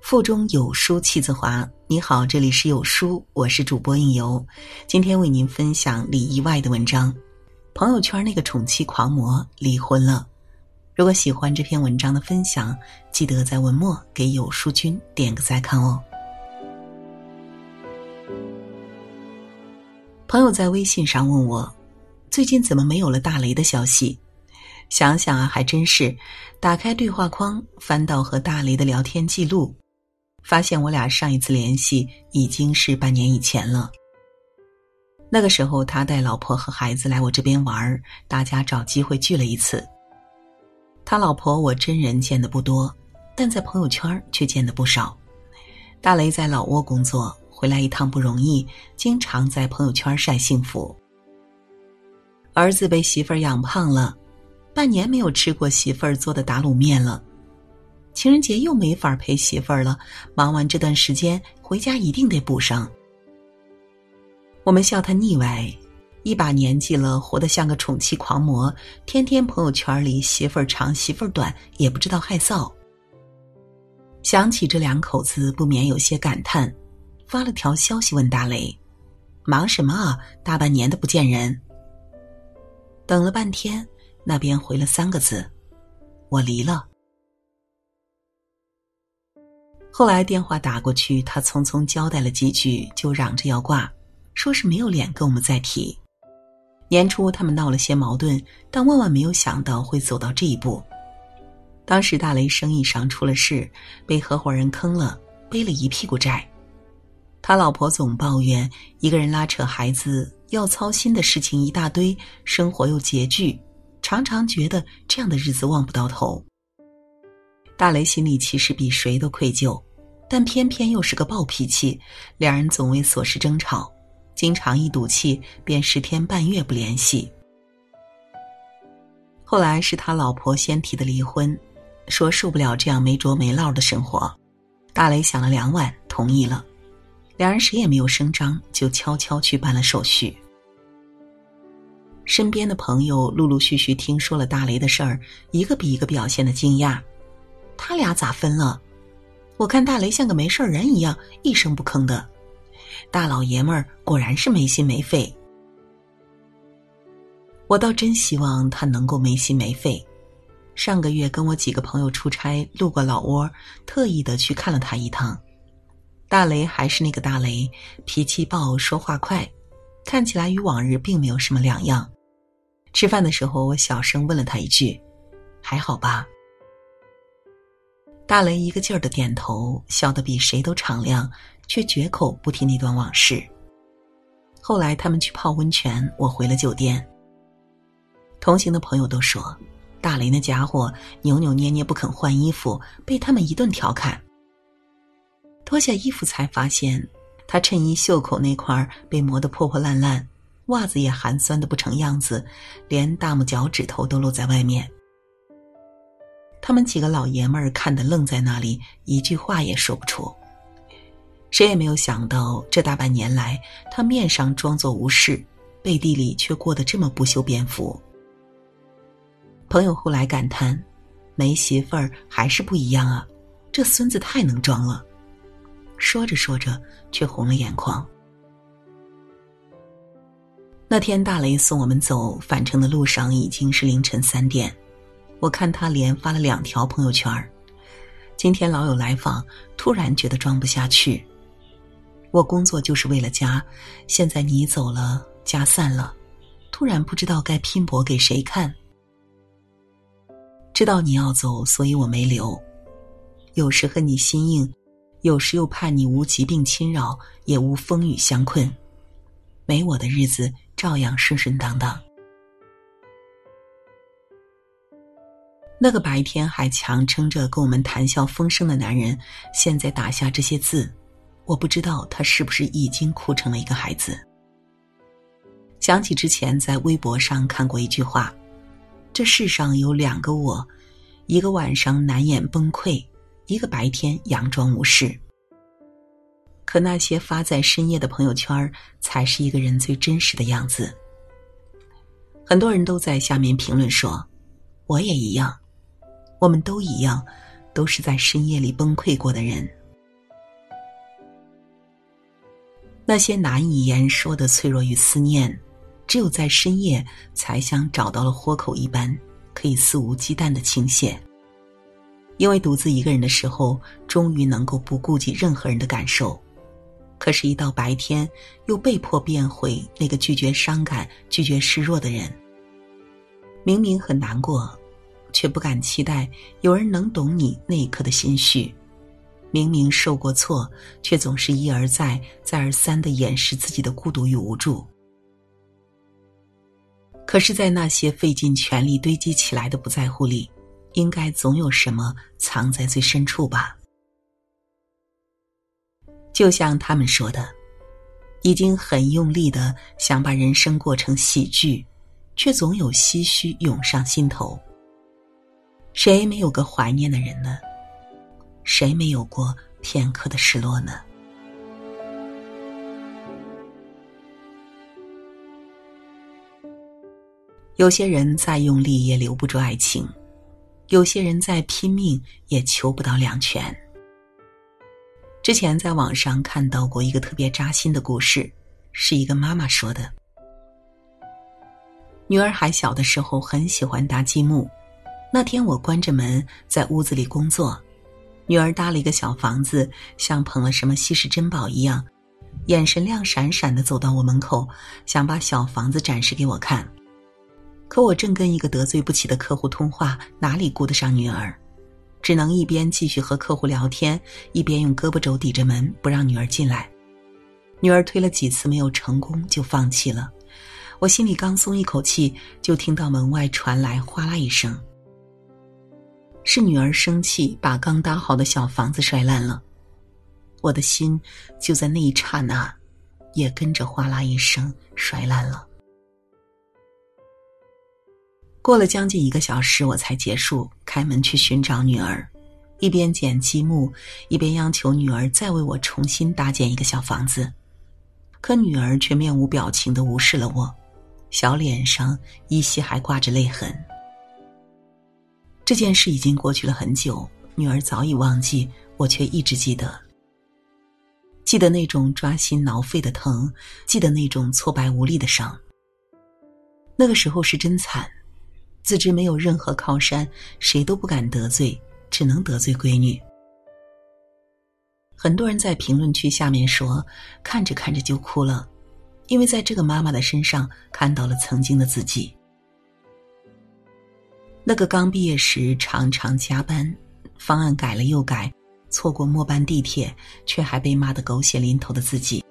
腹中有书气自华。你好，这里是有书，我是主播应由。今天为您分享李意外的文章。朋友圈那个宠妻狂魔离婚了。如果喜欢这篇文章的分享，记得在文末给有书君点个再看哦。朋友在微信上问我，最近怎么没有了大雷的消息？想想啊，还真是。打开对话框，翻到和大雷的聊天记录。发现我俩上一次联系已经是半年以前了。那个时候，他带老婆和孩子来我这边玩大家找机会聚了一次。他老婆我真人见的不多，但在朋友圈却见的不少。大雷在老挝工作，回来一趟不容易，经常在朋友圈晒幸福。儿子被媳妇儿养胖了，半年没有吃过媳妇儿做的打卤面了。情人节又没法陪媳妇儿了，忙完这段时间回家一定得补上。我们笑他腻歪，一把年纪了，活得像个宠妻狂魔，天天朋友圈里媳妇儿长媳妇儿短，也不知道害臊。想起这两口子，不免有些感叹，发了条消息问大雷：“忙什么啊？大半年的不见人。”等了半天，那边回了三个字：“我离了。”后来电话打过去，他匆匆交代了几句，就嚷着要挂，说是没有脸跟我们再提。年初他们闹了些矛盾，但万万没有想到会走到这一步。当时大雷生意上出了事，被合伙人坑了，背了一屁股债。他老婆总抱怨一个人拉扯孩子，要操心的事情一大堆，生活又拮据，常常觉得这样的日子望不到头。大雷心里其实比谁都愧疚。但偏偏又是个暴脾气，两人总为琐事争吵，经常一赌气便十天半月不联系。后来是他老婆先提的离婚，说受不了这样没着没落的生活。大雷想了两晚，同意了。两人谁也没有声张，就悄悄去办了手续。身边的朋友陆陆续续听说了大雷的事儿，一个比一个表现的惊讶。他俩咋分了？我看大雷像个没事人一样，一声不吭的。大老爷们儿果然是没心没肺。我倒真希望他能够没心没肺。上个月跟我几个朋友出差，路过老挝，特意的去看了他一趟。大雷还是那个大雷，脾气暴，说话快，看起来与往日并没有什么两样。吃饭的时候，我小声问了他一句：“还好吧？”大雷一个劲儿的点头，笑得比谁都敞亮，却绝口不提那段往事。后来他们去泡温泉，我回了酒店。同行的朋友都说，大雷那家伙扭扭捏捏不肯换衣服，被他们一顿调侃。脱下衣服才发现，他衬衣袖口那块被磨得破破烂烂，袜子也寒酸的不成样子，连大拇脚趾头都露在外面。他们几个老爷们儿看得愣在那里，一句话也说不出。谁也没有想到，这大半年来，他面上装作无事，背地里却过得这么不修边幅。朋友后来感叹：“没媳妇儿还是不一样啊，这孙子太能装了。”说着说着，却红了眼眶。那天大雷送我们走，返程的路上已经是凌晨三点。我看他连发了两条朋友圈今天老友来访，突然觉得装不下去。我工作就是为了家，现在你走了，家散了，突然不知道该拼搏给谁看。知道你要走，所以我没留。有时和你心硬，有时又怕你无疾病侵扰，也无风雨相困。没我的日子，照样顺顺当当。那个白天还强撑着跟我们谈笑风生的男人，现在打下这些字，我不知道他是不是已经哭成了一个孩子。想起之前在微博上看过一句话：“这世上有两个我，一个晚上难掩崩溃，一个白天佯装无事。”可那些发在深夜的朋友圈，才是一个人最真实的样子。很多人都在下面评论说：“我也一样。”我们都一样都是在深夜里崩溃过的人。那些难以言说的脆弱与思念只有在深夜才像找到了豁口一般可以肆无忌惮的倾泻。因为独自一个人的时候终于能够不顾及任何人的感受。可是一到白天又被迫变回那个拒绝伤感拒绝示弱的人。明明很难过却不敢期待有人能懂你那一刻的心绪。明明受过挫，却总是一而再、再而三的掩饰自己的孤独与无助。可是，在那些费尽全力堆积起来的不在乎里，应该总有什么藏在最深处吧？就像他们说的，已经很用力的想把人生过成喜剧，却总有唏嘘涌上心头。谁没有个怀念的人呢？谁没有过片刻的失落呢？有些人再用力也留不住爱情，有些人再拼命也求不到两全。之前在网上看到过一个特别扎心的故事，是一个妈妈说的：女儿还小的时候很喜欢搭积木，那天我关着门在屋子里工作。女儿搭了一个小房子，像捧了什么稀世珍宝一样，眼神亮闪闪的走到我门口，想把小房子展示给我看。可我正跟一个得罪不起的客户通话，哪里顾得上女儿？只能一边继续和客户聊天，一边用胳膊肘抵着门，不让女儿进来。女儿推了几次没有成功，就放弃了。我心里刚松一口气，就听到门外传来哗啦一声。是女儿生气，把刚搭好的小房子摔烂了，我的心就在那一刹那，也跟着哗啦一声摔烂了。过了将近一个小时，我才结束开门去寻找女儿，一边捡积木，一边央求女儿再为我重新搭建一个小房子，可女儿却面无表情的无视了我，小脸上依稀还挂着泪痕。这件事已经过去了很久，女儿早已忘记，我却一直记得。记得那种抓心挠肺的疼，记得那种挫败无力的伤。那个时候是真惨，自知没有任何靠山，谁都不敢得罪，只能得罪闺女。很多人在评论区下面说，看着看着就哭了，因为在这个妈妈的身上看到了曾经的自己。那个刚毕业时常常加班，方案改了又改，错过末班地铁却还被骂得狗血淋头的自己；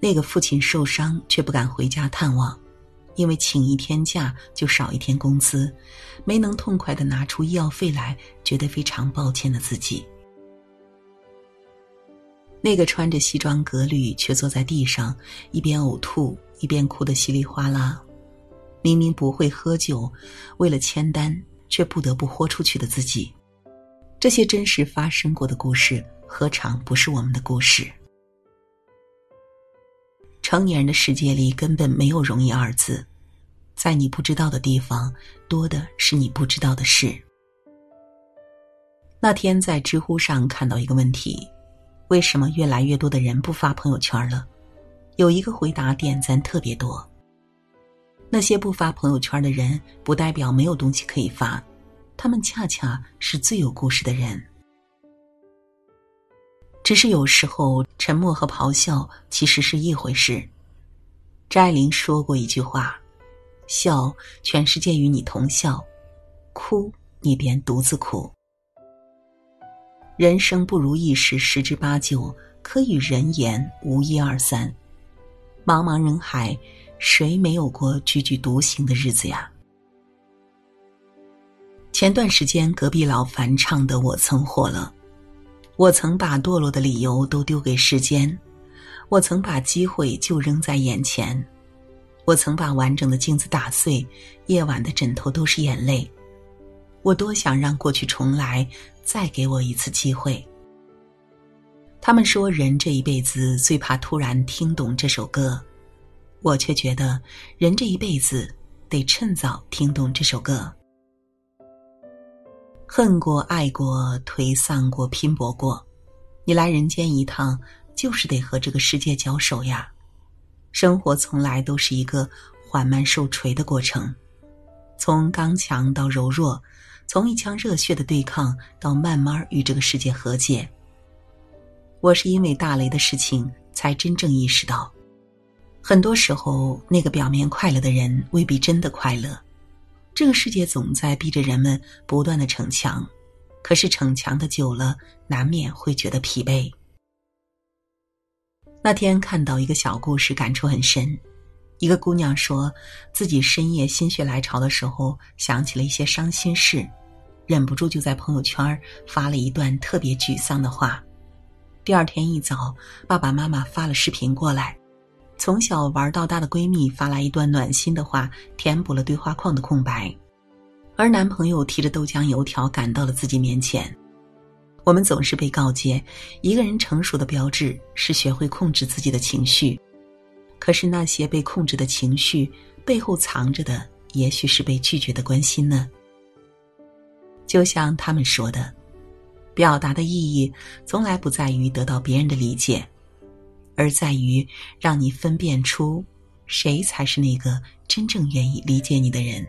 那个父亲受伤却不敢回家探望，因为请一天假就少一天工资，没能痛快的拿出医药费来，觉得非常抱歉的自己；那个穿着西装革履却坐在地上一边呕吐一边哭得稀里哗啦。明明不会喝酒，为了签单却不得不豁出去的自己，这些真实发生过的故事，何尝不是我们的故事？成年人的世界里根本没有容易二字，在你不知道的地方，多的是你不知道的事。那天在知乎上看到一个问题：为什么越来越多的人不发朋友圈了？有一个回答点赞特别多。那些不发朋友圈的人，不代表没有东西可以发，他们恰恰是最有故事的人。只是有时候，沉默和咆哮其实是一回事。张爱玲说过一句话：“笑，全世界与你同笑；哭，你便独自哭。”人生不如意事十之八九，可与人言无一二三。茫茫人海。谁没有过踽踽独行的日子呀？前段时间隔壁老樊唱的《我曾》火了，我曾把堕落的理由都丢给时间，我曾把机会就扔在眼前，我曾把完整的镜子打碎，夜晚的枕头都是眼泪，我多想让过去重来，再给我一次机会。他们说，人这一辈子最怕突然听懂这首歌。我却觉得，人这一辈子得趁早听懂这首歌。恨过、爱过、颓丧过、拼搏过，你来人间一趟，就是得和这个世界交手呀。生活从来都是一个缓慢受锤的过程，从刚强到柔弱，从一腔热血的对抗到慢慢与这个世界和解。我是因为大雷的事情才真正意识到，很多时候那个表面快乐的人未必真的快乐。这个世界总在逼着人们不断的逞强，可是逞强的久了，难免会觉得疲惫。那天看到一个小故事，感触很深。一个姑娘说自己深夜心血来潮的时候，想起了一些伤心事，忍不住就在朋友圈发了一段特别沮丧的话。第二天一早，爸爸妈妈发了视频过来。从小玩到大的闺蜜发来一段暖心的话，填补了对话框的空白，而男朋友提着豆浆油条赶到了自己面前。我们总是被告诫，一个人成熟的标志是学会控制自己的情绪，可是那些被控制的情绪背后藏着的，也许是被拒绝的关心呢？就像他们说的，表达的意义从来不在于得到别人的理解。而在于让你分辨出，谁才是那个真正愿意理解你的人。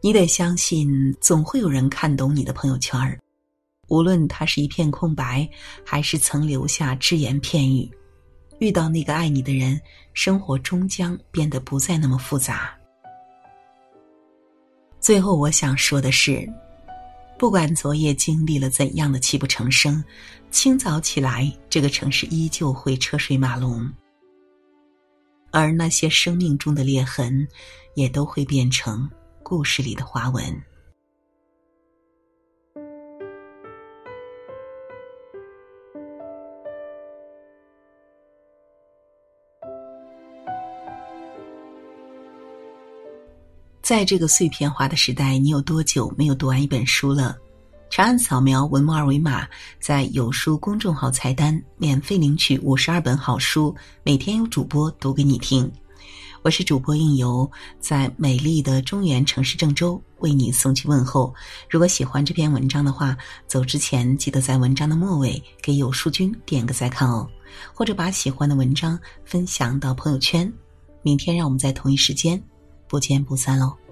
你得相信，总会有人看懂你的朋友圈儿，无论他是一片空白，还是曾留下只言片语。遇到那个爱你的人，生活终将变得不再那么复杂。最后，我想说的是。不管昨夜经历了怎样的泣不成声，清早起来，这个城市依旧会车水马龙，而那些生命中的裂痕，也都会变成故事里的花纹。在这个碎片化的时代，你有多久没有读完一本书了？长按扫描文末二维码，在有书公众号菜单免费领取五十二本好书，每天有主播读给你听。我是主播应由，在美丽的中原城市郑州为你送去问候。如果喜欢这篇文章的话，走之前记得在文章的末尾给有书君点个再看哦，或者把喜欢的文章分享到朋友圈。明天让我们在同一时间。不见不散喽。